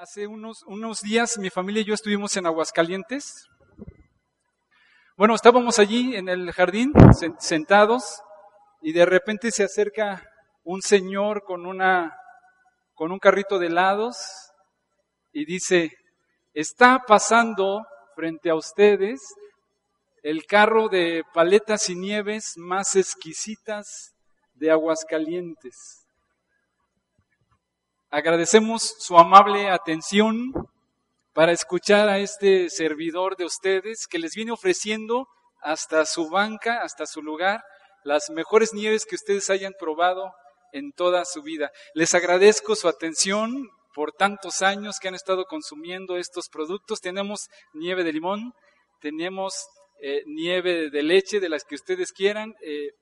Hace unos, unos días mi familia y yo estuvimos en Aguascalientes. Bueno, estábamos allí en el jardín sentados y de repente se acerca un señor con una con un carrito de helados y dice, "Está pasando frente a ustedes el carro de paletas y nieves más exquisitas de Aguascalientes." Agradecemos su amable atención para escuchar a este servidor de ustedes que les viene ofreciendo hasta su banca, hasta su lugar, las mejores nieves que ustedes hayan probado en toda su vida. Les agradezco su atención por tantos años que han estado consumiendo estos productos. Tenemos nieve de limón, tenemos eh, nieve de leche, de las que ustedes quieran, eh,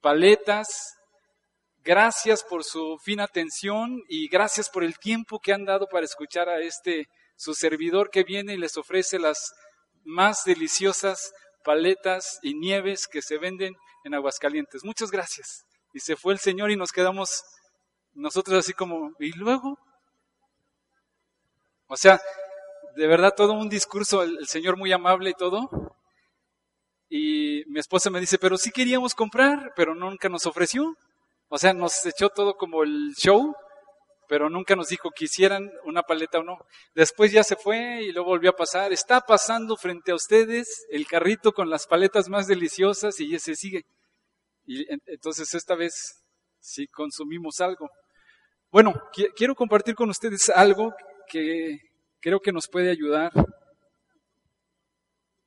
paletas, Gracias por su fina atención y gracias por el tiempo que han dado para escuchar a este su servidor que viene y les ofrece las más deliciosas paletas y nieves que se venden en Aguascalientes. Muchas gracias. Y se fue el Señor y nos quedamos nosotros así como, ¿y luego? O sea, de verdad todo un discurso, el, el Señor muy amable y todo. Y mi esposa me dice, pero sí queríamos comprar, pero nunca nos ofreció. O sea, nos echó todo como el show, pero nunca nos dijo que hicieran una paleta o no. Después ya se fue y luego volvió a pasar. Está pasando frente a ustedes el carrito con las paletas más deliciosas y ese sigue. Y entonces esta vez sí consumimos algo. Bueno, quiero compartir con ustedes algo que creo que nos puede ayudar,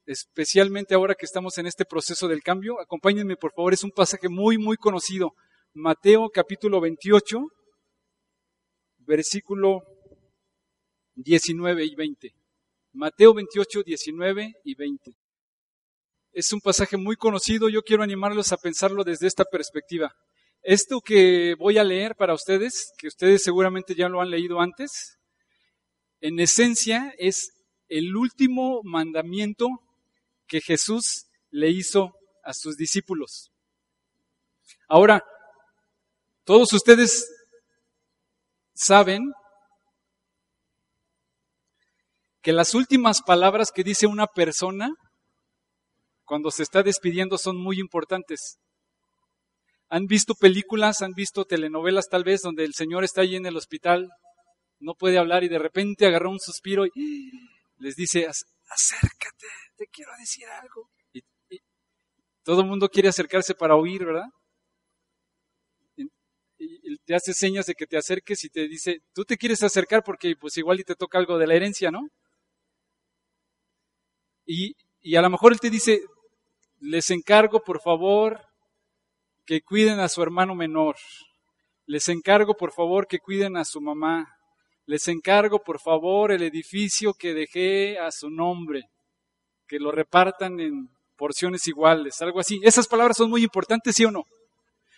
especialmente ahora que estamos en este proceso del cambio. Acompáñenme, por favor, es un pasaje muy, muy conocido. Mateo capítulo 28, versículo 19 y 20. Mateo 28, 19 y 20. Es un pasaje muy conocido, yo quiero animarlos a pensarlo desde esta perspectiva. Esto que voy a leer para ustedes, que ustedes seguramente ya lo han leído antes, en esencia es el último mandamiento que Jesús le hizo a sus discípulos. Ahora, todos ustedes saben que las últimas palabras que dice una persona cuando se está despidiendo son muy importantes. ¿Han visto películas, han visto telenovelas tal vez donde el señor está ahí en el hospital, no puede hablar y de repente agarró un suspiro y les dice, acércate, te quiero decir algo. Y, y todo el mundo quiere acercarse para oír, ¿verdad? Te hace señas de que te acerques y te dice, tú te quieres acercar porque pues igual y te toca algo de la herencia, ¿no? Y, y a lo mejor él te dice, les encargo por favor que cuiden a su hermano menor, les encargo por favor que cuiden a su mamá, les encargo por favor el edificio que dejé a su nombre, que lo repartan en porciones iguales, algo así. Esas palabras son muy importantes, ¿sí o no?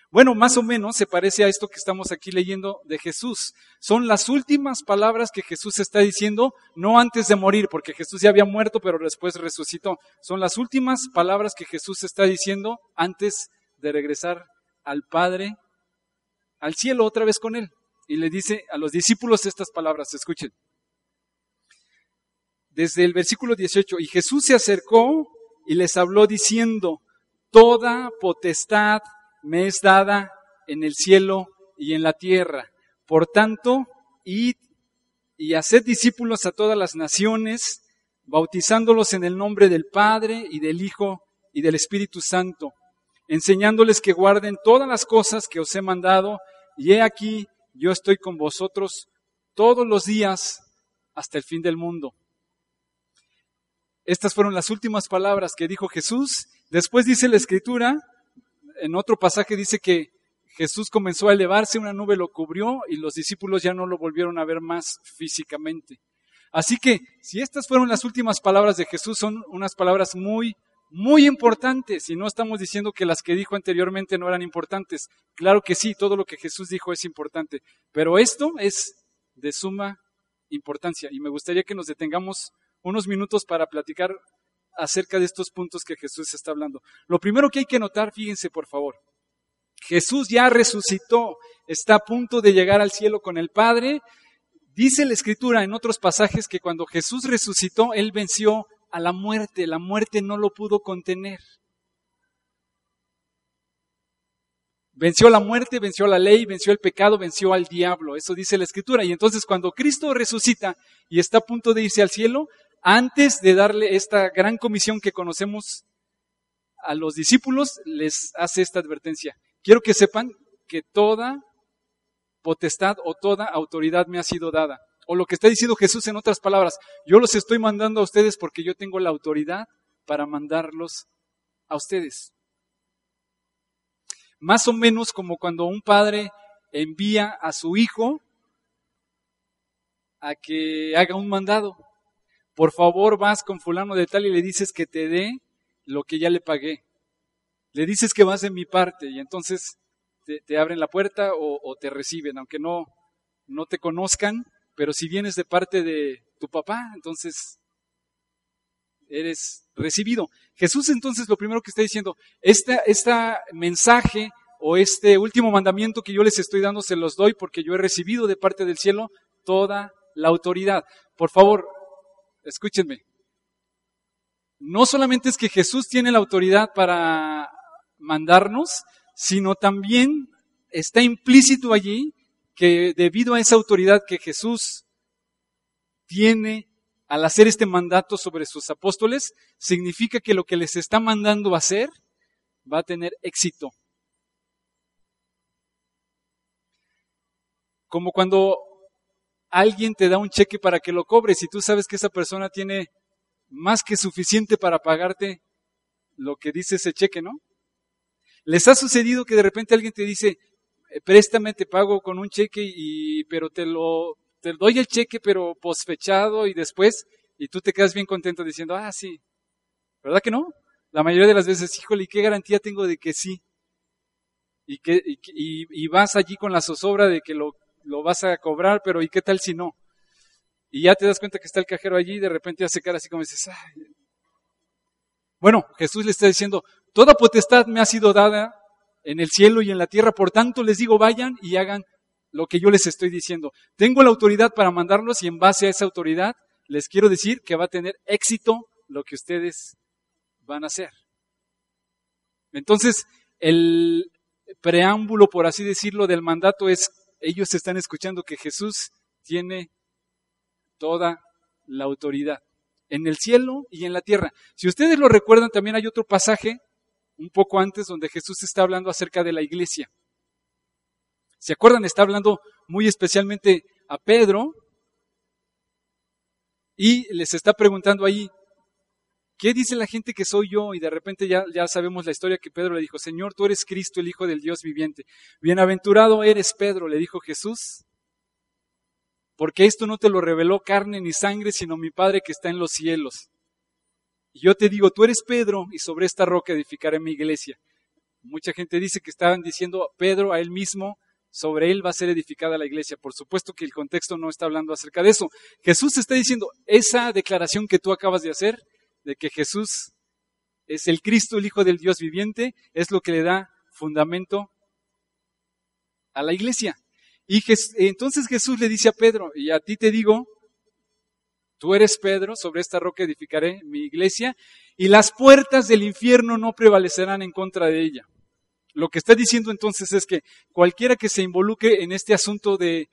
Bueno, más o menos se parece a esto que estamos aquí leyendo de Jesús. Son las últimas palabras que Jesús está diciendo, no antes de morir, porque Jesús ya había muerto, pero después resucitó. Son las últimas palabras que Jesús está diciendo antes de regresar al Padre, al cielo otra vez con Él. Y le dice a los discípulos estas palabras, escuchen. Desde el versículo 18, y Jesús se acercó y les habló diciendo, toda potestad me es dada en el cielo y en la tierra. Por tanto, id y haced discípulos a todas las naciones, bautizándolos en el nombre del Padre y del Hijo y del Espíritu Santo, enseñándoles que guarden todas las cosas que os he mandado, y he aquí, yo estoy con vosotros todos los días hasta el fin del mundo. Estas fueron las últimas palabras que dijo Jesús. Después dice la Escritura en otro pasaje dice que Jesús comenzó a elevarse, una nube lo cubrió y los discípulos ya no lo volvieron a ver más físicamente. Así que si estas fueron las últimas palabras de Jesús, son unas palabras muy, muy importantes y no estamos diciendo que las que dijo anteriormente no eran importantes. Claro que sí, todo lo que Jesús dijo es importante, pero esto es de suma importancia y me gustaría que nos detengamos unos minutos para platicar acerca de estos puntos que Jesús está hablando. Lo primero que hay que notar, fíjense por favor, Jesús ya resucitó, está a punto de llegar al cielo con el Padre. Dice la escritura en otros pasajes que cuando Jesús resucitó, Él venció a la muerte, la muerte no lo pudo contener. Venció la muerte, venció la ley, venció el pecado, venció al diablo. Eso dice la escritura. Y entonces cuando Cristo resucita y está a punto de irse al cielo, antes de darle esta gran comisión que conocemos a los discípulos, les hace esta advertencia. Quiero que sepan que toda potestad o toda autoridad me ha sido dada. O lo que está diciendo Jesús en otras palabras, yo los estoy mandando a ustedes porque yo tengo la autoridad para mandarlos a ustedes. Más o menos como cuando un padre envía a su hijo a que haga un mandado. Por favor, vas con fulano de tal y le dices que te dé lo que ya le pagué. Le dices que vas de mi parte y entonces te, abren la puerta o, te reciben, aunque no, no te conozcan, pero si vienes de parte de tu papá, entonces eres recibido. Jesús entonces lo primero que está diciendo, este, mensaje o este último mandamiento que yo les estoy dando se los doy porque yo he recibido de parte del cielo toda la autoridad. Por favor, escúchenme. No solamente es que Jesús tiene la autoridad para mandarnos, sino también está implícito allí que debido a esa autoridad que Jesús tiene al hacer este mandato sobre sus apóstoles, significa que lo que les está mandando hacer va a tener éxito. Como cuando alguien te da un cheque para que lo cobres y tú sabes que esa persona tiene más que suficiente para pagarte lo que dice ese cheque, ¿no? ¿Les ha sucedido que de repente alguien te dice, eh, préstame, te pago con un cheque, y, pero te lo, te doy el cheque, pero posfechado y después, y tú te quedas bien contento diciendo, ah, sí. ¿Verdad que no? La mayoría de las veces, híjole, ¿y qué garantía tengo de que sí? Y, que, y, vas allí con la zozobra de que lo, lo vas a cobrar, pero ¿y qué tal si no? Y ya te das cuenta que está el cajero allí y de repente hace cara así como dices. Bueno, Jesús le está diciendo, Toda potestad me ha sido dada en el cielo y en la tierra, por tanto les digo, vayan y hagan lo que yo les estoy diciendo. Tengo la autoridad para mandarlos y en base a esa autoridad les quiero decir que va a tener éxito lo que ustedes van a hacer. Entonces, el preámbulo, por así decirlo, del mandato es, ellos están escuchando que Jesús tiene toda la autoridad en el cielo y en la tierra. Si ustedes lo recuerdan, también hay otro pasaje un poco antes donde Jesús está hablando acerca de la iglesia. ¿Se acuerdan? Está hablando muy especialmente a Pedro y les está preguntando ahí, ¿qué dice la gente que soy yo? Y de repente ya, ya sabemos la historia que Pedro le dijo, Señor, tú eres Cristo, el Hijo del Dios viviente. Bienaventurado eres Pedro, le dijo Jesús, porque esto no te lo reveló carne ni sangre, sino mi Padre que está en los cielos. Y yo te digo, tú eres Pedro y sobre esta roca edificaré mi iglesia. Mucha gente dice que estaban diciendo Pedro a él mismo, sobre él va a ser edificada la iglesia. Por supuesto que el contexto no está hablando acerca de eso. Jesús está diciendo, esa declaración que tú acabas de hacer, de que Jesús es el Cristo, el Hijo del Dios viviente, es lo que le da fundamento a la iglesia. Y entonces Jesús le dice a Pedro, y a ti te digo, Tú eres Pedro, sobre esta roca edificaré mi iglesia, y las puertas del infierno no prevalecerán en contra de ella. Lo que está diciendo entonces es que cualquiera que se involucre en este asunto de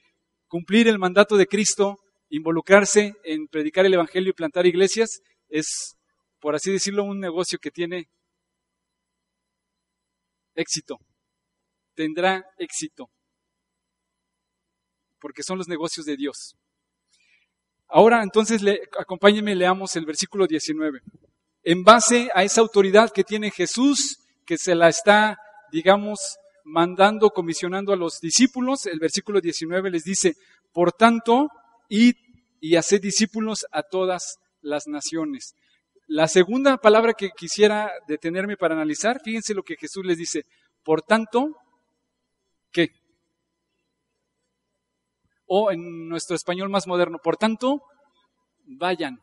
cumplir el mandato de Cristo, involucrarse en predicar el Evangelio y plantar iglesias, es, por así decirlo, un negocio que tiene éxito. Tendrá éxito. Porque son los negocios de Dios. Ahora entonces le, acompáñenme, leamos el versículo 19. En base a esa autoridad que tiene Jesús, que se la está, digamos, mandando, comisionando a los discípulos, el versículo 19 les dice, por tanto, id y haced discípulos a todas las naciones. La segunda palabra que quisiera detenerme para analizar, fíjense lo que Jesús les dice, por tanto, ¿qué? o en nuestro español más moderno, por tanto, vayan.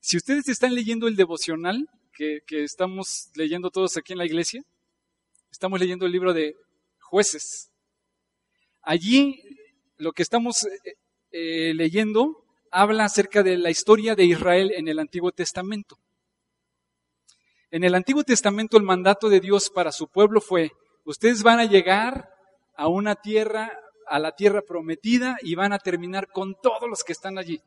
Si ustedes están leyendo el devocional que, estamos leyendo todos aquí en la iglesia, estamos leyendo el libro de jueces. Allí lo que estamos eh, eh, leyendo habla acerca de la historia de Israel en el Antiguo Testamento. En el Antiguo Testamento el mandato de Dios para su pueblo fue, ustedes van a llegar a una tierra, a la tierra prometida y van a terminar con todos los que están allí.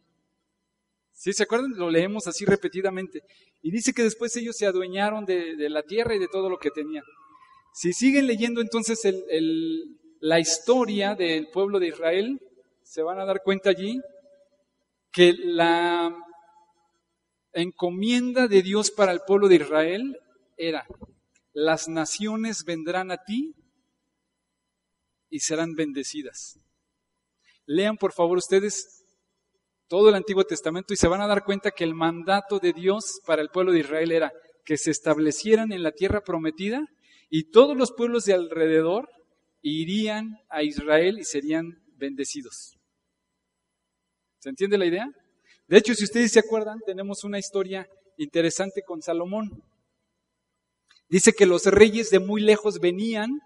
¿Sí se acuerdan? Lo leemos así repetidamente. Y dice que después ellos se adueñaron de, la tierra y de todo lo que tenían. Si siguen leyendo entonces la historia del pueblo de Israel, se van a dar cuenta allí que la encomienda de Dios para el pueblo de Israel era, las naciones vendrán a ti y serán bendecidas. Lean por favor ustedes todo el Antiguo Testamento y se van a dar cuenta que el mandato de Dios para el pueblo de Israel era que se establecieran en la tierra prometida y todos los pueblos de alrededor irían a Israel y serían bendecidos. ¿Se entiende la idea? De hecho, si ustedes se acuerdan, tenemos una historia interesante con Salomón. Dice que los reyes de muy lejos venían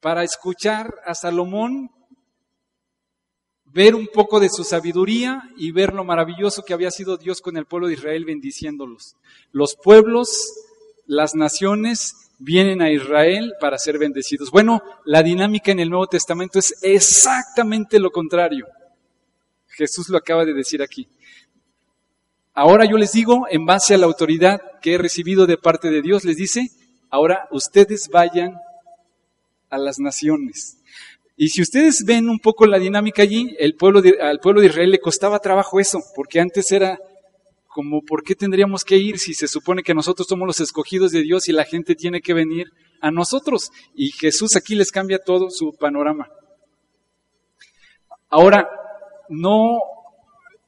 para escuchar a Salomón, ver un poco de su sabiduría y ver lo maravilloso que había sido Dios con el pueblo de Israel bendiciéndolos. Los pueblos, las naciones vienen a Israel para ser bendecidos. Bueno, la dinámica en el Nuevo Testamento es exactamente lo contrario. Jesús lo acaba de decir aquí. Ahora yo les digo, en base a la autoridad que he recibido de parte de Dios, les dice, ahora ustedes vayan a las naciones. Y si ustedes ven un poco la dinámica allí, el pueblo al pueblo de Israel le costaba trabajo eso, porque antes era como, ¿por qué tendríamos que ir si se supone que nosotros somos los escogidos de Dios y la gente tiene que venir a nosotros? Y Jesús aquí les cambia todo su panorama. Ahora, no,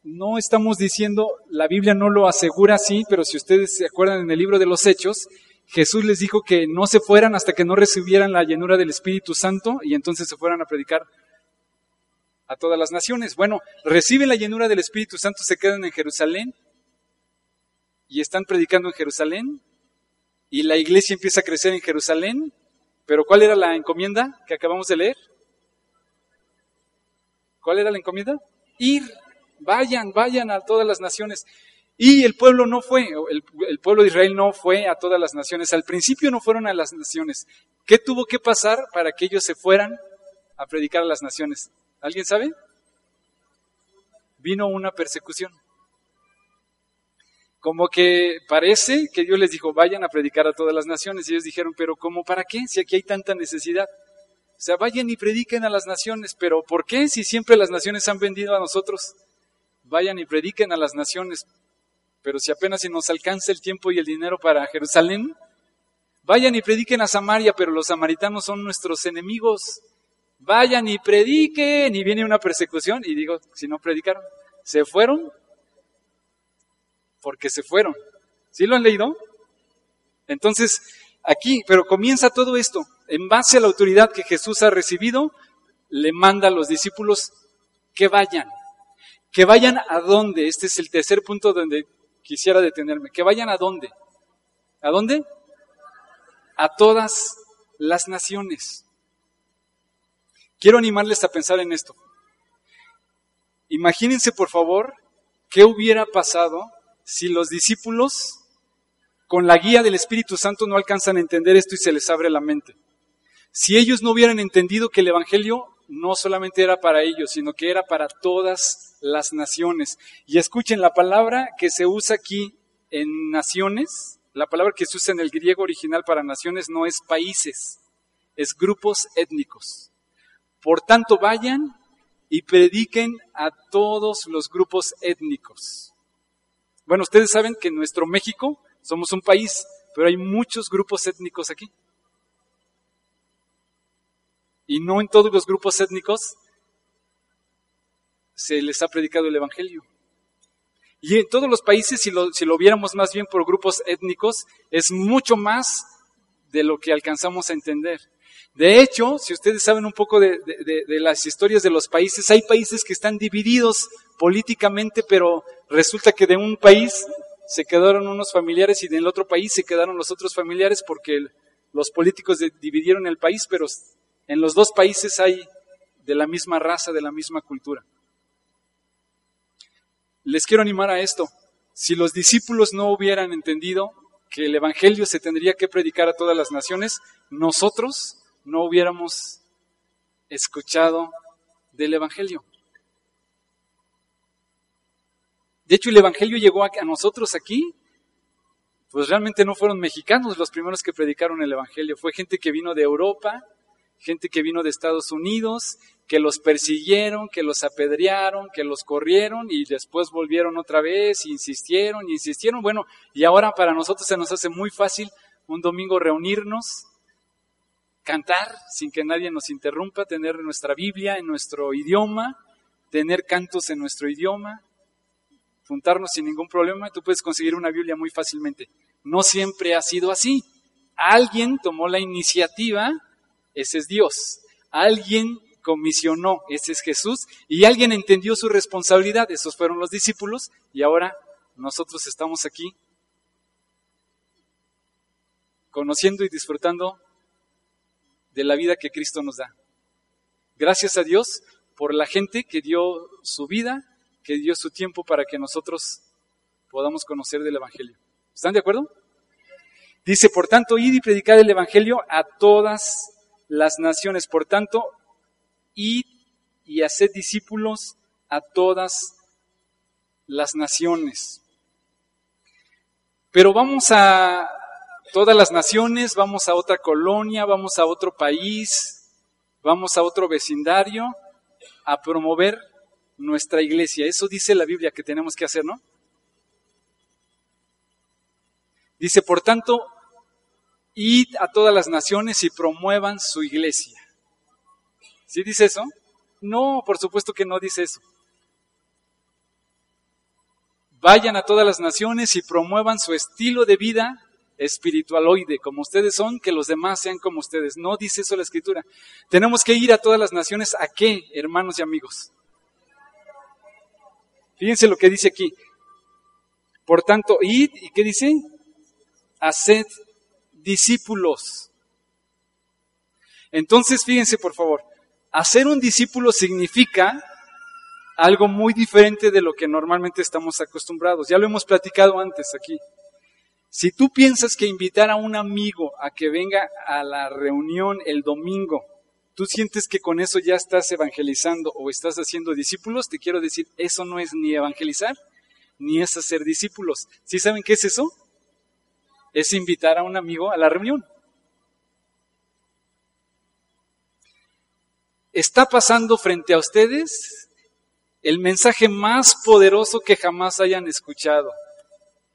no estamos diciendo, la Biblia no lo asegura así, pero si ustedes se acuerdan en el libro de los Hechos, Jesús les dijo que no se fueran hasta que no recibieran la llenura del Espíritu Santo y entonces se fueran a predicar a todas las naciones. Bueno, reciben la llenura del Espíritu Santo, se quedan en Jerusalén y están predicando en Jerusalén y la iglesia empieza a crecer en Jerusalén. Pero ¿cuál era la encomienda que acabamos de leer? ¿Cuál era la encomienda? Ir, vayan, vayan a todas las naciones. Y el pueblo no fue, el, pueblo de Israel no fue a todas las naciones. Al principio no fueron a las naciones. ¿Qué tuvo que pasar para que ellos se fueran a predicar a las naciones? ¿Alguien sabe? Vino una persecución. Como que parece que Dios les dijo, vayan a predicar a todas las naciones. Y ellos dijeron, pero ¿cómo para qué? Si aquí hay tanta necesidad. O sea, vayan y prediquen a las naciones, pero ¿por qué si siempre las naciones han vendido a nosotros? Vayan y prediquen a las naciones, pero si apenas nos alcanza el tiempo y el dinero para Jerusalén, vayan y prediquen a Samaria, pero los samaritanos son nuestros enemigos. Vayan y prediquen, y viene una persecución, y digo, si no predicaron, se fueron, porque se fueron. ¿Sí lo han leído? Entonces, aquí, pero comienza todo esto en base a la autoridad que Jesús ha recibido, le manda a los discípulos que vayan. ¿Que vayan a dónde? Este es el tercer punto donde quisiera detenerme. ¿Que vayan a dónde? ¿A dónde? A todas las naciones. Quiero animarles a pensar en esto. Imagínense, por favor, qué hubiera pasado si los discípulos, con la guía del Espíritu Santo, no alcanzan a entender esto y se les abre la mente. Si ellos no hubieran entendido que el Evangelio no solamente era para ellos, sino que era para todas las naciones. Y escuchen, la palabra que se usa aquí en naciones, la palabra que se usa en el griego original para naciones no es países, es grupos étnicos. Por tanto, vayan y prediquen a todos los grupos étnicos. Bueno, ustedes saben que en nuestro México somos un país, pero hay muchos grupos étnicos aquí. Y no en todos los grupos étnicos se les ha predicado el Evangelio. Y en todos los países, si lo, si lo viéramos más bien por grupos étnicos, es mucho más de lo que alcanzamos a entender. De hecho, si ustedes saben un poco de, de, las historias de los países, hay países que están divididos políticamente, pero resulta que de un país se quedaron unos familiares y del otro país se quedaron los otros familiares porque los políticos dividieron el país, pero en los dos países hay de la misma raza, de la misma cultura. Les quiero animar a esto. Si los discípulos no hubieran entendido que el Evangelio se tendría que predicar a todas las naciones, nosotros no hubiéramos escuchado del Evangelio. De hecho, el Evangelio llegó a, nosotros aquí, pues realmente no fueron mexicanos los primeros que predicaron el Evangelio, fue gente que vino de Europa, gente que vino de Estados Unidos, que los persiguieron, que los apedrearon, que los corrieron y después volvieron otra vez, insistieron, insistieron. Bueno, y ahora para nosotros se nos hace muy fácil un domingo reunirnos, cantar sin que nadie nos interrumpa, tener nuestra Biblia en nuestro idioma, tener cantos en nuestro idioma, juntarnos sin ningún problema, tú puedes conseguir una Biblia muy fácilmente. No siempre ha sido así. Alguien tomó la iniciativa, ese es Dios. Alguien comisionó, ese es Jesús, y alguien entendió su responsabilidad, esos fueron los discípulos, y ahora nosotros estamos aquí conociendo y disfrutando de la vida que Cristo nos da. Gracias a Dios por la gente que dio su vida, que dio su tiempo para que nosotros podamos conocer del Evangelio. ¿Están de acuerdo? Dice, por tanto, id y predicad el Evangelio a todas las naciones. Por tanto, id y haced discípulos a todas las naciones. Pero vamos a todas las naciones, vamos a otra colonia, vamos a otro país, vamos a otro vecindario a promover nuestra iglesia. Eso dice la Biblia que tenemos que hacer, ¿no? Dice, por tanto, id a todas las naciones y promuevan su iglesia. ¿Sí dice eso? No, por supuesto que no dice eso. Vayan a todas las naciones y promuevan su estilo de vida espiritualoide, como ustedes son, que los demás sean como ustedes. No dice eso la escritura. Tenemos que ir a todas las naciones. ¿A qué, hermanos y amigos? Fíjense lo que dice aquí. Por tanto, id, ¿y qué dice? Haced discípulos. Entonces, fíjense por favor, hacer un discípulo significa algo muy diferente de lo que normalmente estamos acostumbrados. Ya lo hemos platicado antes aquí. Si tú piensas que invitar a un amigo a que venga a la reunión el domingo, tú sientes que con eso ya estás evangelizando o estás haciendo discípulos, te quiero decir, eso no es ni evangelizar, ni es hacer discípulos. ¿Sí saben qué es eso? Es invitar a un amigo a la reunión. está pasando frente a ustedes el mensaje más poderoso que jamás hayan escuchado.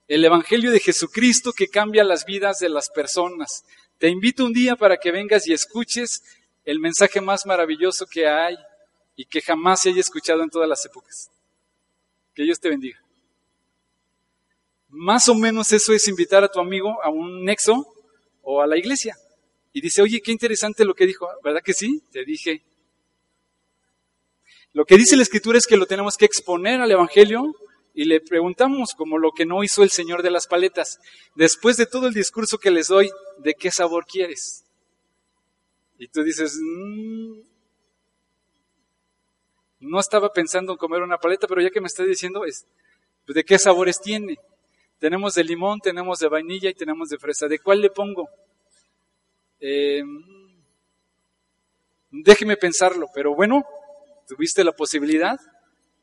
El Evangelio de Jesucristo que cambia las vidas de las personas. Te invito un día para que vengas y escuches el mensaje más maravilloso que hay y que jamás se haya escuchado en todas las épocas. Que Dios te bendiga. Más o menos eso es invitar a tu amigo a un nexo o a la iglesia. Y dice, oye, qué interesante lo que dijo, ¿verdad que sí? Te dije, lo que dice la Escritura es que lo tenemos que exponer al Evangelio y le preguntamos, como lo que no hizo el Señor de las paletas, después de todo el discurso que les doy, ¿de qué sabor quieres? Y tú dices, mm, no estaba pensando en comer una paleta, pero ya que me estás diciendo, es, pues, ¿de qué sabores tiene? Tenemos de limón, tenemos de vainilla y tenemos de fresa. ¿De cuál le pongo? Eh, déjeme pensarlo, pero bueno, tuviste la posibilidad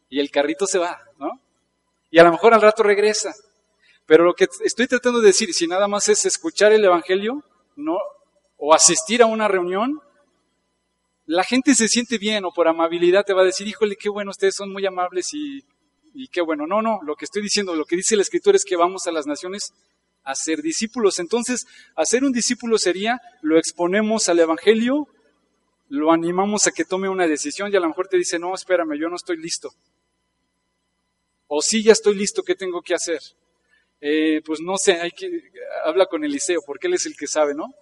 y el carrito se va, ¿no? Y a lo mejor al rato regresa. Pero lo que estoy tratando de decir, si nada más es escuchar el Evangelio, no, o asistir a una reunión, la gente se siente bien o por amabilidad te va a decir, híjole, qué bueno, ustedes son muy amables y, y qué bueno. No, no, lo que estoy diciendo, lo que dice la Escritura es que vamos a las naciones a ser discípulos. Entonces, hacer un discípulo sería, lo exponemos al Evangelio, lo animamos a que tome una decisión y a lo mejor te dice, no, espérame, yo no estoy listo. O sí, ya estoy listo, ¿qué tengo que hacer? Eh, pues no sé, hay que, habla con Eliseo, porque él es el que sabe, ¿no?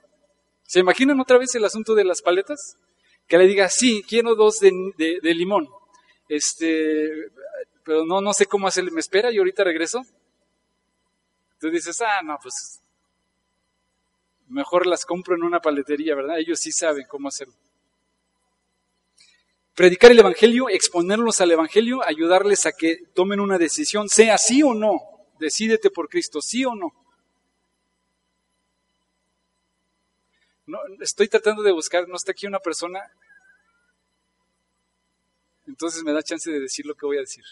¿Se imaginan otra vez el asunto de las paletas? Que le diga, sí, quiero dos de, de, limón. Este, pero no, no sé cómo hacerle, ¿me espera y ahorita regreso? Tú dices, ah, no, pues mejor las compro en una paletería, ¿verdad? Ellos sí saben cómo hacerlo. predicar el Evangelio, exponerlos al Evangelio, ayudarles a que tomen una decisión, sea sí o no. Decídete por Cristo, sí o no. no estoy tratando de buscar, no está aquí una persona, entonces me da chance de decir lo que voy a decir.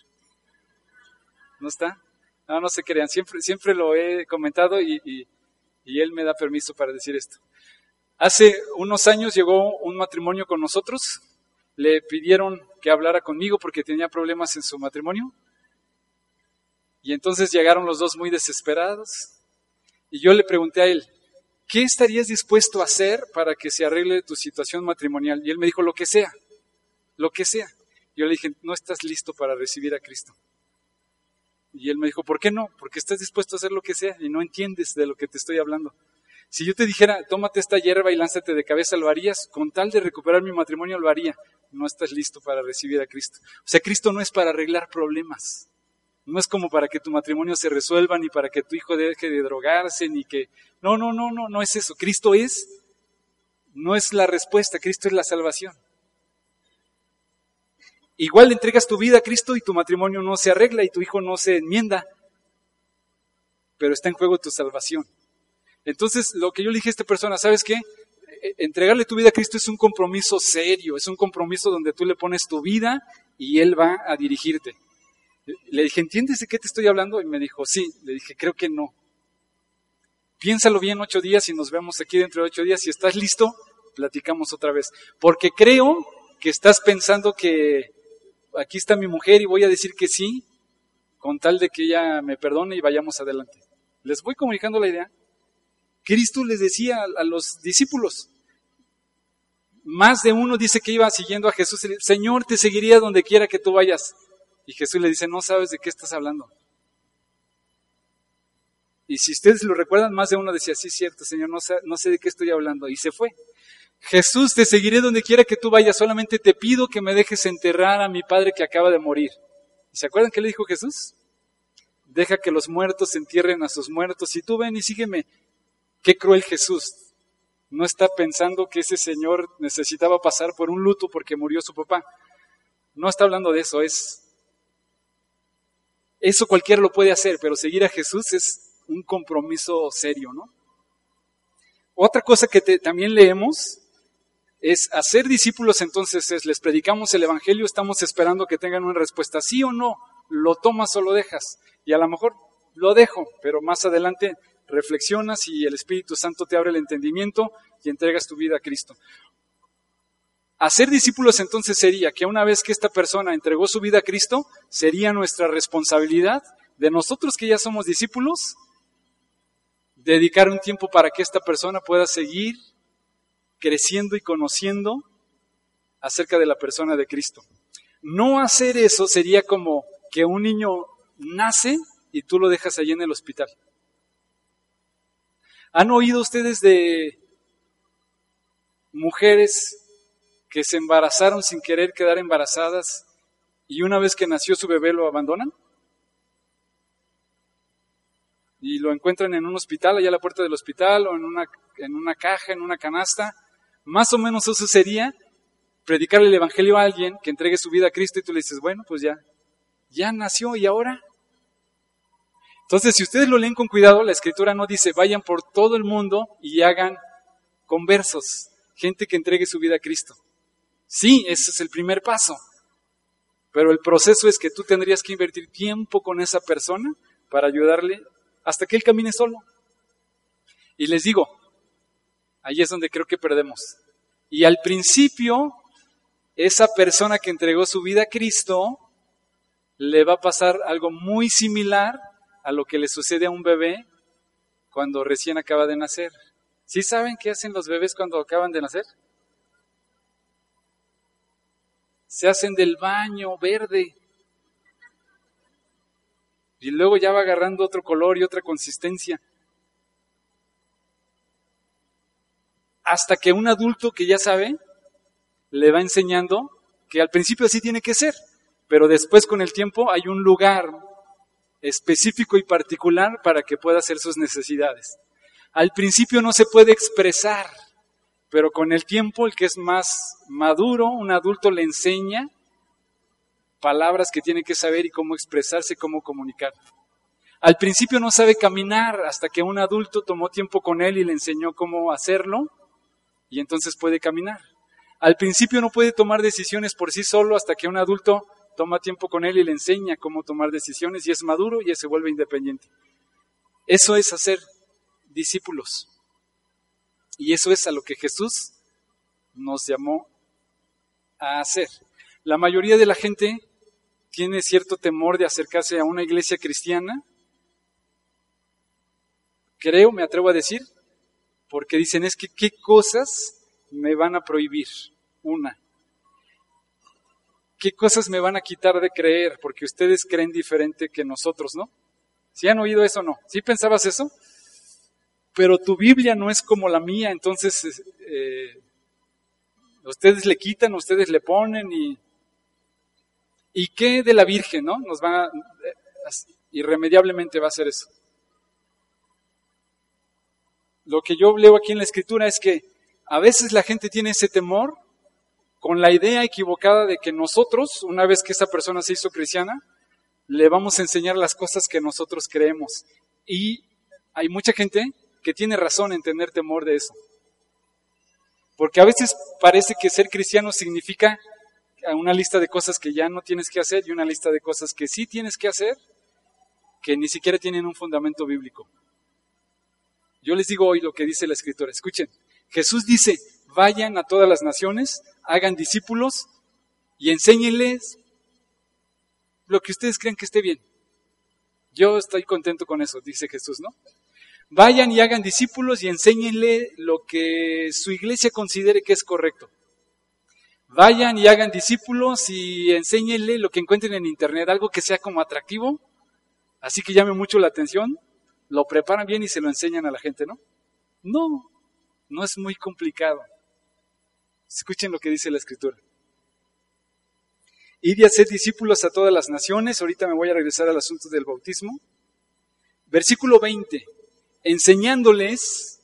¿No está? No, no se crean, siempre, siempre lo he comentado y, y él me da permiso para decir esto. Hace unos años llegó un matrimonio con nosotros, le pidieron que hablara conmigo porque tenía problemas en su matrimonio. Y entonces llegaron los dos muy desesperados. Y yo le pregunté a él, ¿qué estarías dispuesto a hacer para que se arregle tu situación matrimonial? Y él me dijo, lo que sea, lo que sea. Yo le dije, no estás listo para recibir a Cristo. Y él me dijo, ¿por qué no? Porque estás dispuesto a hacer lo que sea y no entiendes de lo que te estoy hablando. Si yo te dijera, tómate esta hierba y lánzate de cabeza, ¿lo harías? Con tal de recuperar mi matrimonio, lo haría. No estás listo para recibir a Cristo. O sea, Cristo no es para arreglar problemas. No es como para que tu matrimonio se resuelva, ni para que tu hijo deje de drogarse, ni que... No, no, no, no, no es eso. Cristo es, no es la respuesta, Cristo es la salvación. Igual le entregas tu vida a Cristo y tu matrimonio no se arregla y tu hijo no se enmienda, pero está en juego tu salvación. Entonces, lo que yo le dije a esta persona, ¿sabes qué? E, e, entregarle tu vida a Cristo es un compromiso serio, es un compromiso donde tú le pones tu vida y Él va a dirigirte. Le dije, ¿entiendes de qué te estoy hablando? Y me dijo, sí. Le dije, creo que no. Piénsalo bien ocho días y nos vemos aquí dentro de ocho días. Si estás listo, platicamos otra vez. Porque creo que estás pensando que aquí está mi mujer y voy a decir que sí, con tal de que ella me perdone y vayamos adelante. ¿Les voy comunicando la idea? Cristo les decía a los discípulos, más de uno dice que iba siguiendo a Jesús, Señor, te seguiría donde quiera que tú vayas. Y Jesús le dice, no sabes de qué estás hablando. Y si ustedes lo recuerdan, más de uno decía, sí, cierto, Señor, no sé, no sé de qué estoy hablando. Y se fue. Jesús, te seguiré donde quiera que tú vayas, solamente te pido que me dejes enterrar a mi padre que acaba de morir. ¿Y se acuerdan qué le dijo Jesús? Deja que los muertos entierren a sus muertos y tú ven y sígueme. Qué cruel Jesús. No está pensando que ese señor necesitaba pasar por un luto porque murió su papá. No está hablando de eso, es... Eso cualquiera lo puede hacer, pero seguir a Jesús es un compromiso serio, ¿no? Otra cosa que también leemos es hacer discípulos, entonces es, les predicamos el Evangelio, estamos esperando que tengan una respuesta, sí o no, lo tomas o lo dejas. Y a lo mejor lo dejo, pero más adelante reflexionas y el Espíritu Santo te abre el entendimiento y entregas tu vida a Cristo. Hacer discípulos entonces sería que una vez que esta persona entregó su vida a Cristo, sería nuestra responsabilidad de nosotros que ya somos discípulos, dedicar un tiempo para que esta persona pueda seguir creciendo y conociendo acerca de la persona de Cristo. No hacer eso sería como que un niño nace y tú lo dejas allí en el hospital. ¿Han oído ustedes de mujeres que se embarazaron sin querer quedar embarazadas y una vez que nació su bebé lo abandonan? Y lo encuentran en un hospital, allá a la puerta del hospital, o en una, en una caja, en una canasta. Más o menos eso sería predicarle el Evangelio a alguien que entregue su vida a Cristo y tú le dices, bueno, pues ya, ya nació y ahora entonces, si ustedes lo leen con cuidado, la escritura no dice vayan por todo el mundo y hagan conversos, gente que entregue su vida a Cristo. Sí, ese es el primer paso. Pero el proceso es que tú tendrías que invertir tiempo con esa persona para ayudarle hasta que él camine solo. Y les digo, ahí es donde creo que perdemos. Y al principio, esa persona que entregó su vida a Cristo, le va a pasar algo muy similar a lo que le sucede a un bebé cuando recién acaba de nacer. ¿Sí saben qué hacen los bebés cuando acaban de nacer? Se hacen del baño verde. Y luego ya va agarrando otro color y otra consistencia. Hasta que un adulto que ya sabe le va enseñando que al principio así tiene que ser, pero después con el tiempo hay un lugar específico y particular para que pueda hacer sus necesidades. Al principio no se puede expresar, pero con el tiempo el que es más maduro, un adulto le enseña palabras que tiene que saber y cómo expresarse, cómo comunicar. Al principio no sabe caminar hasta que un adulto tomó tiempo con él y le enseñó cómo hacerlo y entonces puede caminar. Al principio no puede tomar decisiones por sí solo hasta que un adulto toma tiempo con él y le enseña cómo tomar decisiones y es maduro y se vuelve independiente. Eso es hacer discípulos. Y eso es a lo que Jesús nos llamó a hacer. La mayoría de la gente tiene cierto temor de acercarse a una iglesia cristiana. Creo, me atrevo a decir, porque dicen es que qué cosas me van a prohibir. Una. ¿Qué cosas me van a quitar de creer? Porque ustedes creen diferente que nosotros, ¿no? ¿Sí han oído eso o no? ¿Sí pensabas eso? Pero tu Biblia no es como la mía, entonces eh, ustedes le quitan, ustedes le ponen y ¿Y qué de la Virgen, no? Nos va, irremediablemente va a ser eso. Lo que yo leo aquí en la escritura es que a veces la gente tiene ese temor con la idea equivocada de que nosotros, una vez que esa persona se hizo cristiana, le vamos a enseñar las cosas que nosotros creemos. Y hay mucha gente que tiene razón en tener temor de eso. Porque a veces parece que ser cristiano significa una lista de cosas que ya no tienes que hacer y una lista de cosas que sí tienes que hacer, que ni siquiera tienen un fundamento bíblico. Yo les digo hoy lo que dice la escritura. Escuchen, Jesús dice, vayan a todas las naciones, hagan discípulos y enséñenles lo que ustedes crean que esté bien. Yo estoy contento con eso, dice Jesús, ¿no? Vayan y hagan discípulos y enséñenle lo que su iglesia considere que es correcto. Vayan y hagan discípulos y enséñenle lo que encuentren en internet, algo que sea como atractivo, así que llame mucho la atención, lo preparan bien y se lo enseñan a la gente, ¿no? No, no es muy complicado. Escuchen lo que dice la escritura. Id y hacer discípulos a todas las naciones. Ahorita me voy a regresar al asunto del bautismo. Versículo 20. Enseñándoles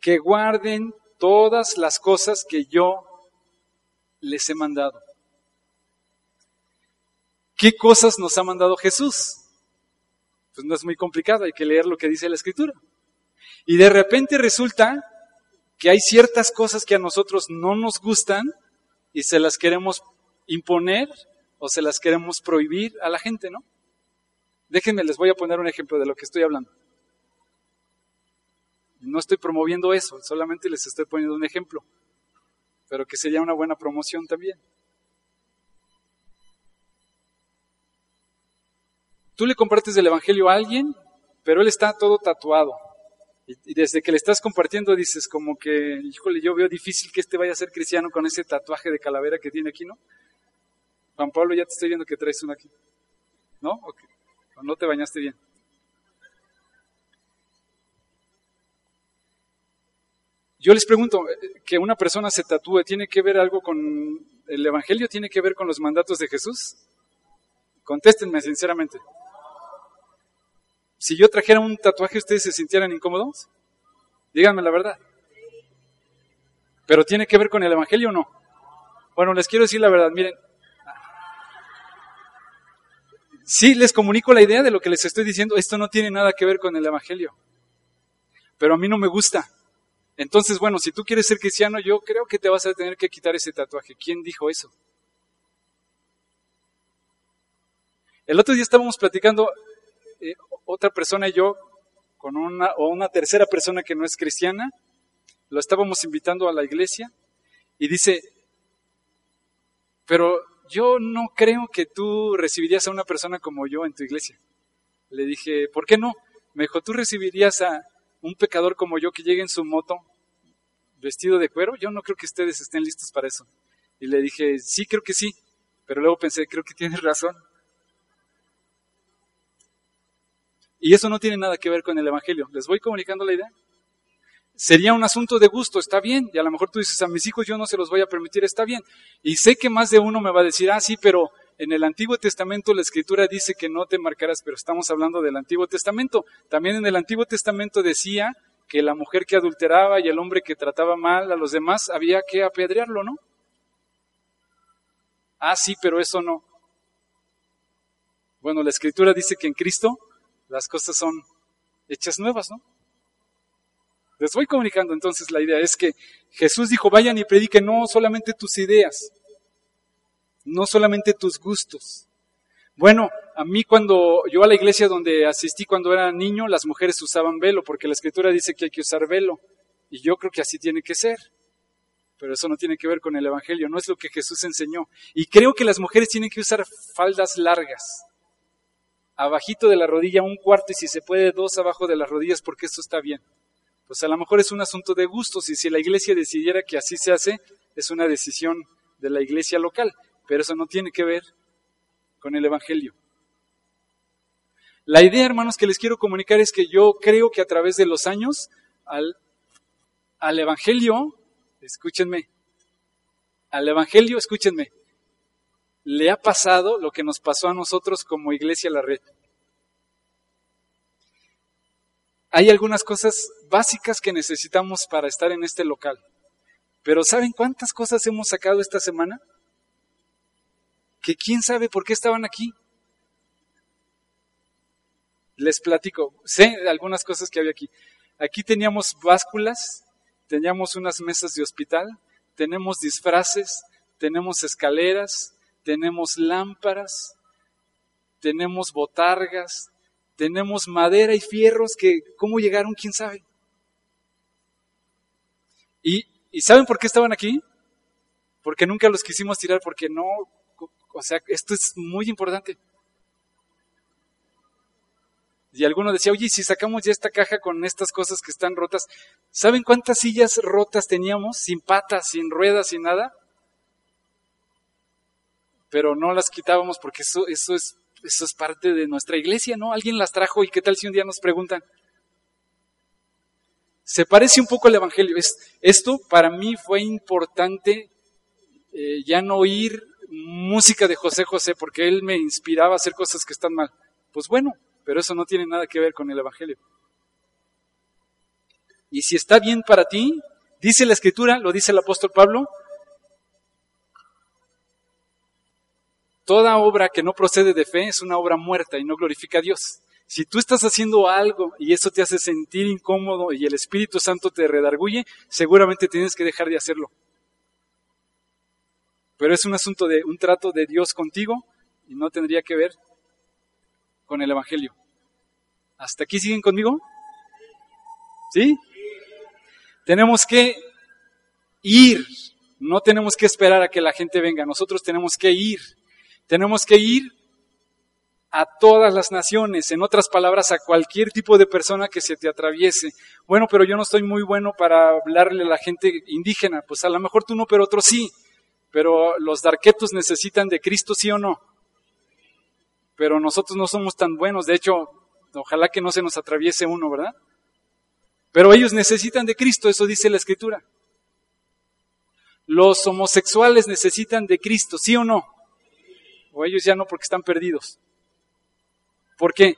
que guarden todas las cosas que yo les he mandado. ¿Qué cosas nos ha mandado Jesús? Pues no es muy complicado, hay que leer lo que dice la Escritura. Y de repente resulta que hay ciertas cosas que a nosotros no nos gustan y se las queremos imponer o se las queremos prohibir a la gente, ¿no? Déjenme, les voy a poner un ejemplo de lo que estoy hablando. No estoy promoviendo eso, solamente les estoy poniendo un ejemplo pero que sería una buena promoción también. Tú le compartes el Evangelio a alguien, pero él está todo tatuado. Y, desde que le estás compartiendo dices como que, híjole, yo veo difícil que este vaya a ser cristiano con ese tatuaje de calavera que tiene aquí, ¿no? Juan Pablo, ya te estoy viendo que traes uno aquí. ¿No? ¿O no te bañaste bien? Yo les pregunto, eh, ¿que una persona se tatúe tiene que ver algo con el Evangelio? ¿Tiene que ver con los mandatos de Jesús? Contéstenme sinceramente. Si yo trajera un tatuaje, ¿ustedes se sintieran incómodos? Díganme la verdad. ¿Pero tiene que ver con el Evangelio o no? Bueno, les quiero decir la verdad, miren. Sí, les comunico la idea de lo que les estoy diciendo. Esto no tiene nada que ver con el Evangelio. Pero a mí no me gusta. Entonces, bueno, si tú quieres ser cristiano, yo creo que te vas a tener que quitar ese tatuaje. ¿Quién dijo eso? El otro día estábamos platicando, eh, otra persona y yo, con una, o una tercera persona que no es cristiana, lo estábamos invitando a la iglesia y dice, pero yo no creo que tú recibirías a una persona como yo en tu iglesia. Le dije, ¿por qué no? Me dijo, ¿tú recibirías a, un pecador como yo que llegue en su moto vestido de cuero, yo no creo que ustedes estén listos para eso. Y le dije, sí, creo que sí, pero luego pensé, creo que tienes razón. Y eso no tiene nada que ver con el Evangelio. ¿Les voy comunicando la idea? Sería un asunto de gusto, está bien. Y a lo mejor tú dices, a mis hijos yo no se los voy a permitir, está bien. Y sé que más de uno me va a decir, ah, sí, pero en el Antiguo Testamento la Escritura dice que no te marcarás, pero estamos hablando del Antiguo Testamento. También en el Antiguo Testamento decía que la mujer que adulteraba y el hombre que trataba mal a los demás había que apedrearlo, ¿no? Ah, sí, pero eso no. Bueno, la escritura dice que en Cristo las cosas son hechas nuevas, ¿no? Les voy comunicando entonces la idea es que Jesús dijo, vayan y prediquen no solamente tus ideas, no solamente tus gustos. Bueno, a mí cuando yo a la iglesia donde asistí cuando era niño, las mujeres usaban velo, porque la escritura dice que hay que usar velo, y yo creo que así tiene que ser. Pero eso no tiene que ver con el Evangelio, no es lo que Jesús enseñó. Y creo que las mujeres tienen que usar faldas largas, abajito de la rodilla, un cuarto y si se puede dos abajo de las rodillas, porque eso está bien. Pues a lo mejor es un asunto de gustos y si la iglesia decidiera que así se hace, es una decisión de la iglesia local, pero eso no tiene que ver con el Evangelio. La idea, hermanos, que les quiero comunicar es que yo creo que a través de los años al, al Evangelio, escúchenme, al Evangelio, escúchenme, le ha pasado lo que nos pasó a nosotros como iglesia La Red. Hay algunas cosas básicas que necesitamos para estar en este local. Pero ¿saben cuántas cosas hemos sacado esta semana? Que quién sabe por qué estaban aquí. Les platico, sé algunas cosas que había aquí. Aquí teníamos básculas, teníamos unas mesas de hospital, tenemos disfraces, tenemos escaleras, tenemos lámparas, tenemos botargas, tenemos madera y fierros que, ¿cómo llegaron? ¿Quién sabe? ¿Y, ¿Y saben por qué estaban aquí? Porque nunca los quisimos tirar, porque no, o sea, esto es muy importante. Y alguno decía, oye, si sacamos ya esta caja con estas cosas que están rotas, ¿saben cuántas sillas rotas teníamos? Sin patas, sin ruedas, sin nada. Pero no las quitábamos porque eso, eso, es, eso es parte de nuestra iglesia, ¿no? Alguien las trajo y qué tal si un día nos preguntan. Se parece un poco al Evangelio. esto para mí fue importante eh, ya no oír música de José José porque él me inspiraba a hacer cosas que están mal. Pues bueno, pero eso no tiene nada que ver con el Evangelio. Y si está bien para ti, dice la Escritura, lo dice el apóstol Pablo, toda obra que no procede de fe es una obra muerta y no glorifica a Dios. Si tú estás haciendo algo y eso te hace sentir incómodo y el Espíritu Santo te redarguye, seguramente tienes que dejar de hacerlo. Pero es un asunto de un trato de Dios contigo y no tendría que ver con el Evangelio. ¿Hasta aquí siguen conmigo? ¿Sí? Tenemos que ir, no tenemos que esperar a que la gente venga, nosotros tenemos que ir. Tenemos que ir a todas las naciones, en otras palabras, a cualquier tipo de persona que se te atraviese. Bueno, pero yo no estoy muy bueno para hablarle a la gente indígena, pues a lo mejor tú no, pero otros sí. Pero los darquetos necesitan de Cristo, sí o no pero nosotros no somos tan buenos. De hecho, ojalá que no se nos atraviese uno, ¿verdad? Pero ellos necesitan de Cristo, eso dice la Escritura. Los homosexuales necesitan de Cristo, ¿sí o no? O ellos ya no porque están perdidos. ¿Por qué?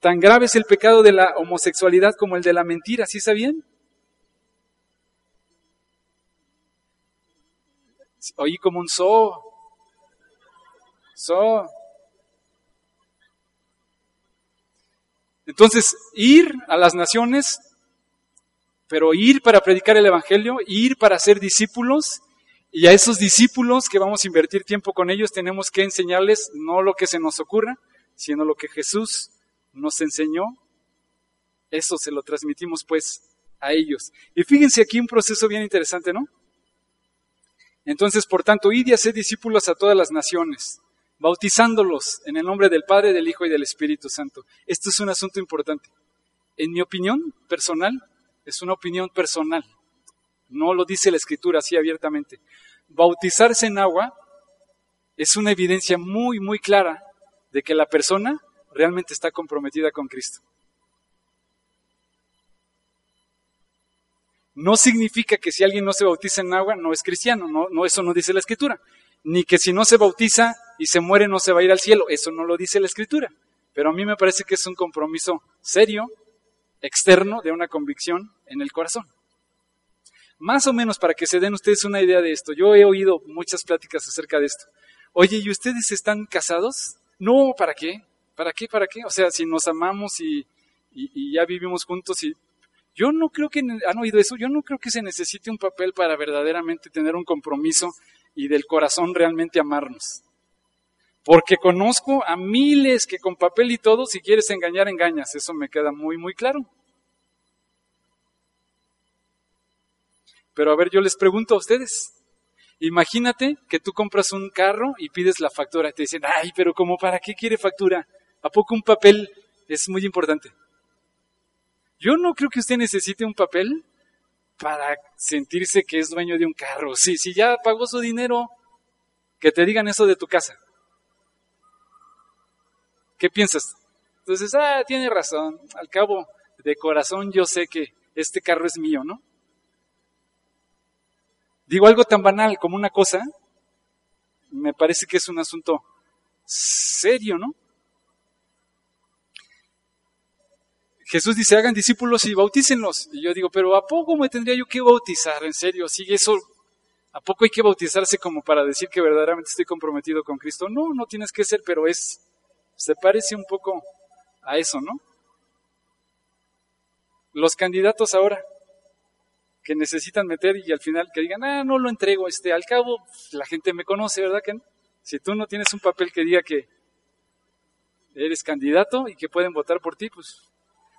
Tan grave es el pecado de la homosexualidad como el de la mentira, ¿sí sabían? Oí como un so. So. Entonces, ir a las naciones, pero ir para predicar el Evangelio, ir para ser discípulos, y a esos discípulos que vamos a invertir tiempo con ellos tenemos que enseñarles no lo que se nos ocurra, sino lo que Jesús nos enseñó. Eso se lo transmitimos pues a ellos. Y fíjense aquí un proceso bien interesante, ¿no? Entonces, por tanto, id y haced discípulos a todas las naciones bautizándolos en el nombre del Padre, del Hijo y del Espíritu Santo. Esto es un asunto importante. En mi opinión personal, es una opinión personal. No lo dice la Escritura así abiertamente. Bautizarse en agua es una evidencia muy, muy clara de que la persona realmente está comprometida con Cristo. No significa que si alguien no se bautiza en agua no es cristiano, no, no eso no dice la escritura ni que si no se bautiza y se muere no se va a ir al cielo. Eso no lo dice la escritura. Pero a mí me parece que es un compromiso serio externo de una convicción en el corazón. Más o menos para que se den ustedes una idea de esto. Yo he oído muchas pláticas acerca de esto. Oye, ¿y ustedes están casados? No, ¿para qué? ¿Para qué? ¿Para qué? O sea, si nos amamos y, ya vivimos juntos y... Yo no creo que, han oído eso, yo no creo que se necesite un papel para verdaderamente tener un compromiso y del corazón realmente amarnos. Porque conozco a miles que con papel y todo, si quieres engañar, engañas. Eso me queda muy, muy claro. Pero a ver, yo les pregunto a ustedes. Imagínate que tú compras un carro y pides la factura. Te dicen, ay, pero ¿cómo para qué quiere factura? ¿A poco un papel es muy importante? Yo no creo que usted necesite un papel para sentirse que es dueño de un carro. Sí, si ya pagó su dinero, que te digan eso de tu casa. ¿Qué piensas? Entonces, ah, tiene razón. Al cabo, de corazón yo sé que este carro es mío, ¿no? Digo algo tan banal como una cosa, me parece que es un asunto serio, ¿no? Jesús dice, hagan discípulos y bautícenlos. Y yo digo, pero ¿a poco me tendría yo que bautizar? En serio, ¿sigue eso? ¿A poco hay que bautizarse como para decir que verdaderamente estoy comprometido con Cristo? No, no tienes que ser, pero es, se parece un poco a eso, ¿no? Los candidatos ahora que necesitan meter y al final que digan, ah, no lo entrego, este, al cabo la gente me conoce, ¿verdad que Si tú no tienes un papel que diga que eres candidato y que pueden votar por ti, pues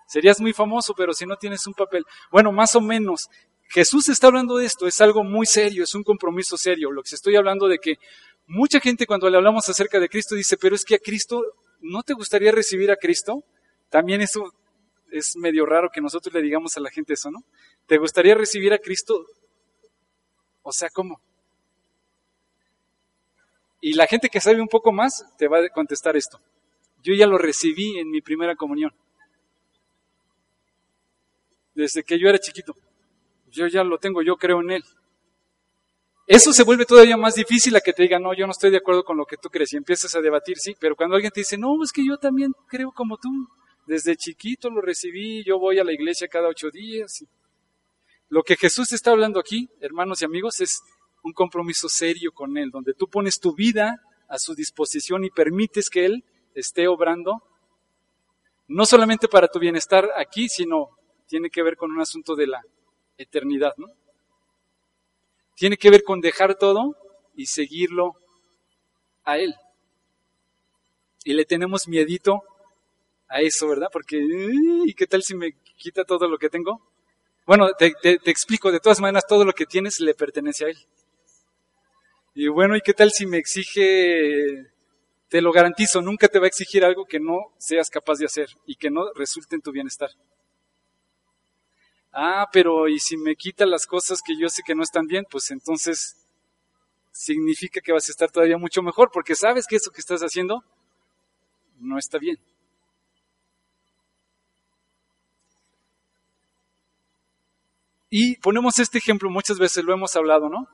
Serías muy famoso, pero si no tienes un papel. Bueno, más o menos. Jesús está hablando de esto, es algo muy serio, es un compromiso serio. Lo que estoy hablando de que mucha gente cuando le hablamos acerca de Cristo dice, pero es que a Cristo, ¿no te gustaría recibir a Cristo? También eso es medio raro que nosotros le digamos a la gente eso, ¿no? ¿Te gustaría recibir a Cristo? O sea, ¿cómo? Y la gente que sabe un poco más te va a contestar esto. Yo ya lo recibí en mi primera comunión desde que yo era chiquito. Yo ya lo tengo, yo creo en Él. Eso se vuelve todavía más difícil a que te digan, no, yo no estoy de acuerdo con lo que tú crees y empiezas a debatir, sí, pero cuando alguien te dice, no, es que yo también creo como tú, desde chiquito lo recibí, yo voy a la iglesia cada ocho días. Lo que Jesús está hablando aquí, hermanos y amigos, es un compromiso serio con Él, donde tú pones tu vida a su disposición y permites que Él esté obrando, no solamente para tu bienestar aquí, sino tiene que ver con un asunto de la eternidad, ¿no? Tiene que ver con dejar todo y seguirlo a Él. Y le tenemos miedito a eso, ¿verdad? Porque, ¿y qué tal si me quita todo lo que tengo? Bueno, te, explico, de todas maneras, todo lo que tienes le pertenece a Él. Y bueno, ¿y qué tal si me exige, te lo garantizo, nunca te va a exigir algo que no seas capaz de hacer y que no resulte en tu bienestar? ah, pero ¿y si me quita las cosas que yo sé que no están bien? Pues entonces significa que vas a estar todavía mucho mejor, porque sabes que eso que estás haciendo no está bien. Y ponemos este ejemplo, muchas veces lo hemos hablado, ¿no?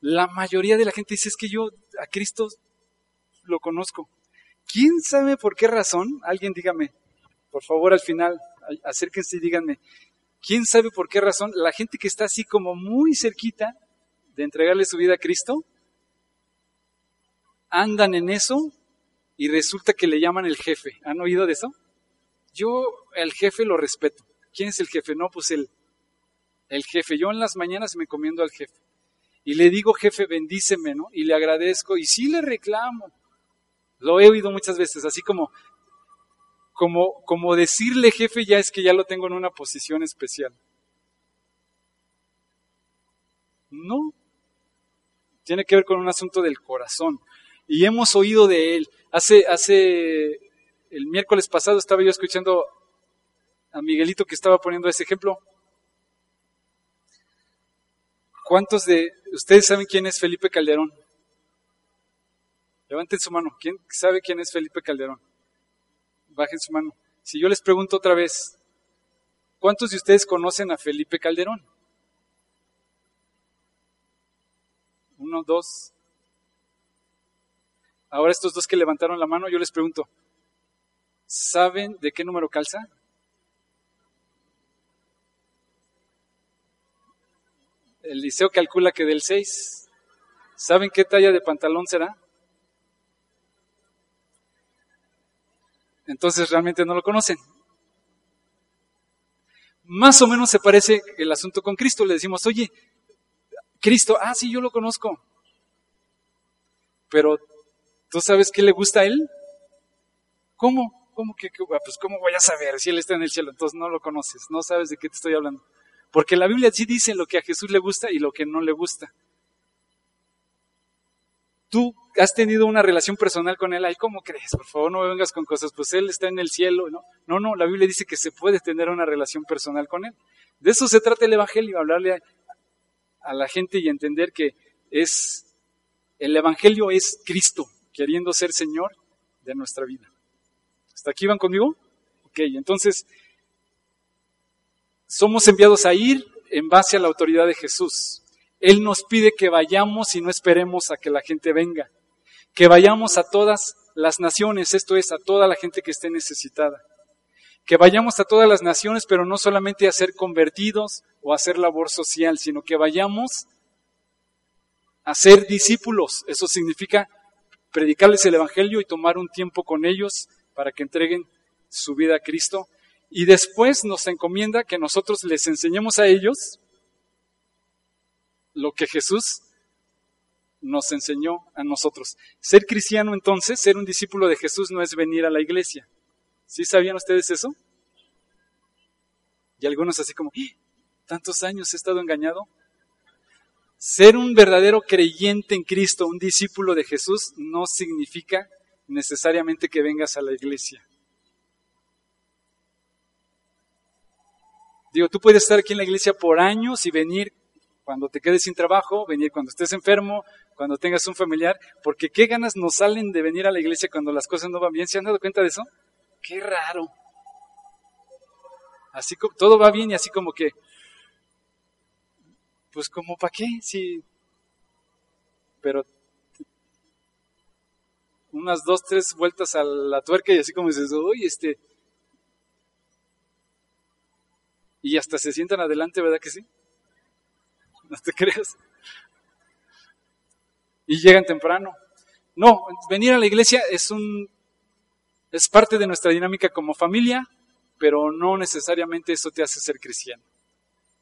La mayoría de la gente dice, es que yo a Cristo lo conozco. ¿Quién sabe por qué razón? Alguien dígame, por favor al final, acérquense y díganme, ¿Quién sabe por qué razón? La gente que está así como muy cerquita de entregarle su vida a Cristo, andan en eso y resulta que le llaman el jefe. ¿Han oído de eso? Yo el jefe lo respeto. ¿Quién es el jefe? No, pues el, el jefe. Yo en las mañanas me comiendo al jefe. Y le digo, jefe, bendíceme, ¿no? Y le agradezco. Y sí le reclamo. Lo he oído muchas veces, así como, como, como decirle jefe ya es que ya lo tengo en una posición especial. No. Tiene que ver con un asunto del corazón. Y hemos oído de él. Hace, hace, el miércoles pasado estaba yo escuchando a Miguelito que estaba poniendo ese ejemplo. ¿Cuántos de ustedes saben quién es Felipe Calderón? Levanten su mano. ¿Quién sabe quién es Felipe Calderón? bajen su mano. Si yo les pregunto otra vez, ¿cuántos de ustedes conocen a Felipe Calderón? Uno, dos. Ahora estos dos que levantaron la mano, yo les pregunto, ¿saben de qué número calza? El liceo calcula que del 6. ¿Saben qué talla de pantalón será? Entonces realmente no lo conocen. Más o menos se parece el asunto con Cristo. Le decimos, oye, Cristo, ah, sí, yo lo conozco. Pero, ¿tú sabes qué le gusta a Él? ¿Cómo? ¿Cómo que, ah, pues cómo voy a saber si Él está en el cielo? Entonces no lo conoces, no sabes de qué te estoy hablando. Porque la Biblia sí dice lo que a Jesús le gusta y lo que no le gusta. Tú has tenido una relación personal con Él, ay, ¿cómo crees? Por favor, no me vengas con cosas, pues Él está en el cielo. No, no, no la Biblia dice que se puede tener una relación personal con Él. De eso se trata el Evangelio, hablarle a, la gente y entender que es, el Evangelio es Cristo, queriendo ser Señor de nuestra vida. ¿Hasta aquí van conmigo? Ok, entonces, somos enviados a ir en base a la autoridad de Jesús. Él nos pide que vayamos y no esperemos a que la gente venga. Que vayamos a todas las naciones, esto es, a toda la gente que esté necesitada. Que vayamos a todas las naciones, pero no solamente a ser convertidos o a hacer labor social, sino que vayamos a ser discípulos. Eso significa predicarles el Evangelio y tomar un tiempo con ellos para que entreguen su vida a Cristo. Y después nos encomienda que nosotros les enseñemos a ellos lo que Jesús nos enseñó a nosotros. Ser cristiano entonces, ser un discípulo de Jesús no es venir a la iglesia. ¿Sí sabían ustedes eso? Y algunos así como, ¡Ah! tantos años he estado engañado. Ser un verdadero creyente en Cristo, un discípulo de Jesús, no significa necesariamente que vengas a la iglesia. Digo, tú puedes estar aquí en la iglesia por años y venir cuando te quedes sin trabajo, venir cuando estés enfermo, cuando tengas un familiar, porque qué ganas nos salen de venir a la iglesia cuando las cosas no van bien. ¿Se han dado cuenta de eso? Qué raro. Así como todo va bien y así como que, pues como para qué, sí. Pero unas dos, tres vueltas a la tuerca y así como dices, uy, este. Y hasta se sientan adelante, ¿verdad que sí? no te creas. Y llegan temprano. No, venir a la iglesia es un es parte de nuestra dinámica como familia, pero no necesariamente eso te hace ser cristiano.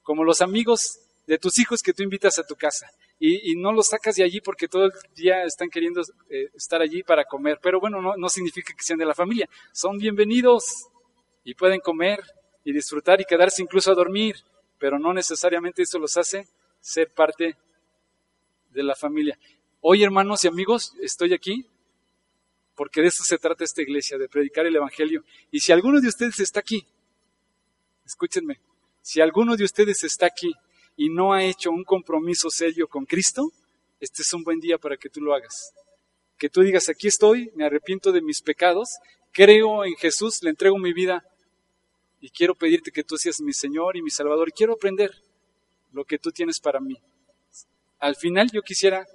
Como los amigos de tus hijos que tú invitas a tu casa y, no los sacas de allí porque todo el día están queriendo eh, estar allí para comer, pero bueno, no, no significa que sean de la familia, son bienvenidos y pueden comer y disfrutar y quedarse incluso a dormir, pero no necesariamente eso los hace ser parte de la familia. Hoy, hermanos y amigos, estoy aquí porque de eso se trata esta iglesia, de predicar el Evangelio. Y si alguno de ustedes está aquí, escúchenme, si alguno de ustedes está aquí y no ha hecho un compromiso serio con Cristo, este es un buen día para que tú lo hagas. Que tú digas, aquí estoy, me arrepiento de mis pecados, creo en Jesús, le entrego mi vida y quiero pedirte que tú seas mi Señor y mi Salvador. Quiero aprender lo que tú tienes para mí. Al final yo quisiera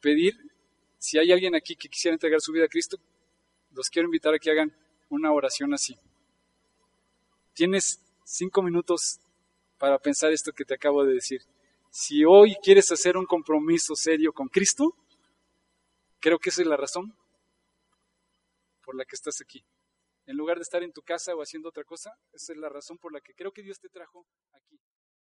pedir, si hay alguien aquí que quisiera entregar su vida a Cristo, los quiero invitar a que hagan una oración así. Tienes cinco minutos para pensar esto que te acabo de decir. Si hoy quieres hacer un compromiso serio con Cristo, creo que esa es la razón por la que estás aquí. En lugar de estar en tu casa o haciendo otra cosa, esa es la razón por la que creo que Dios te trajo aquí.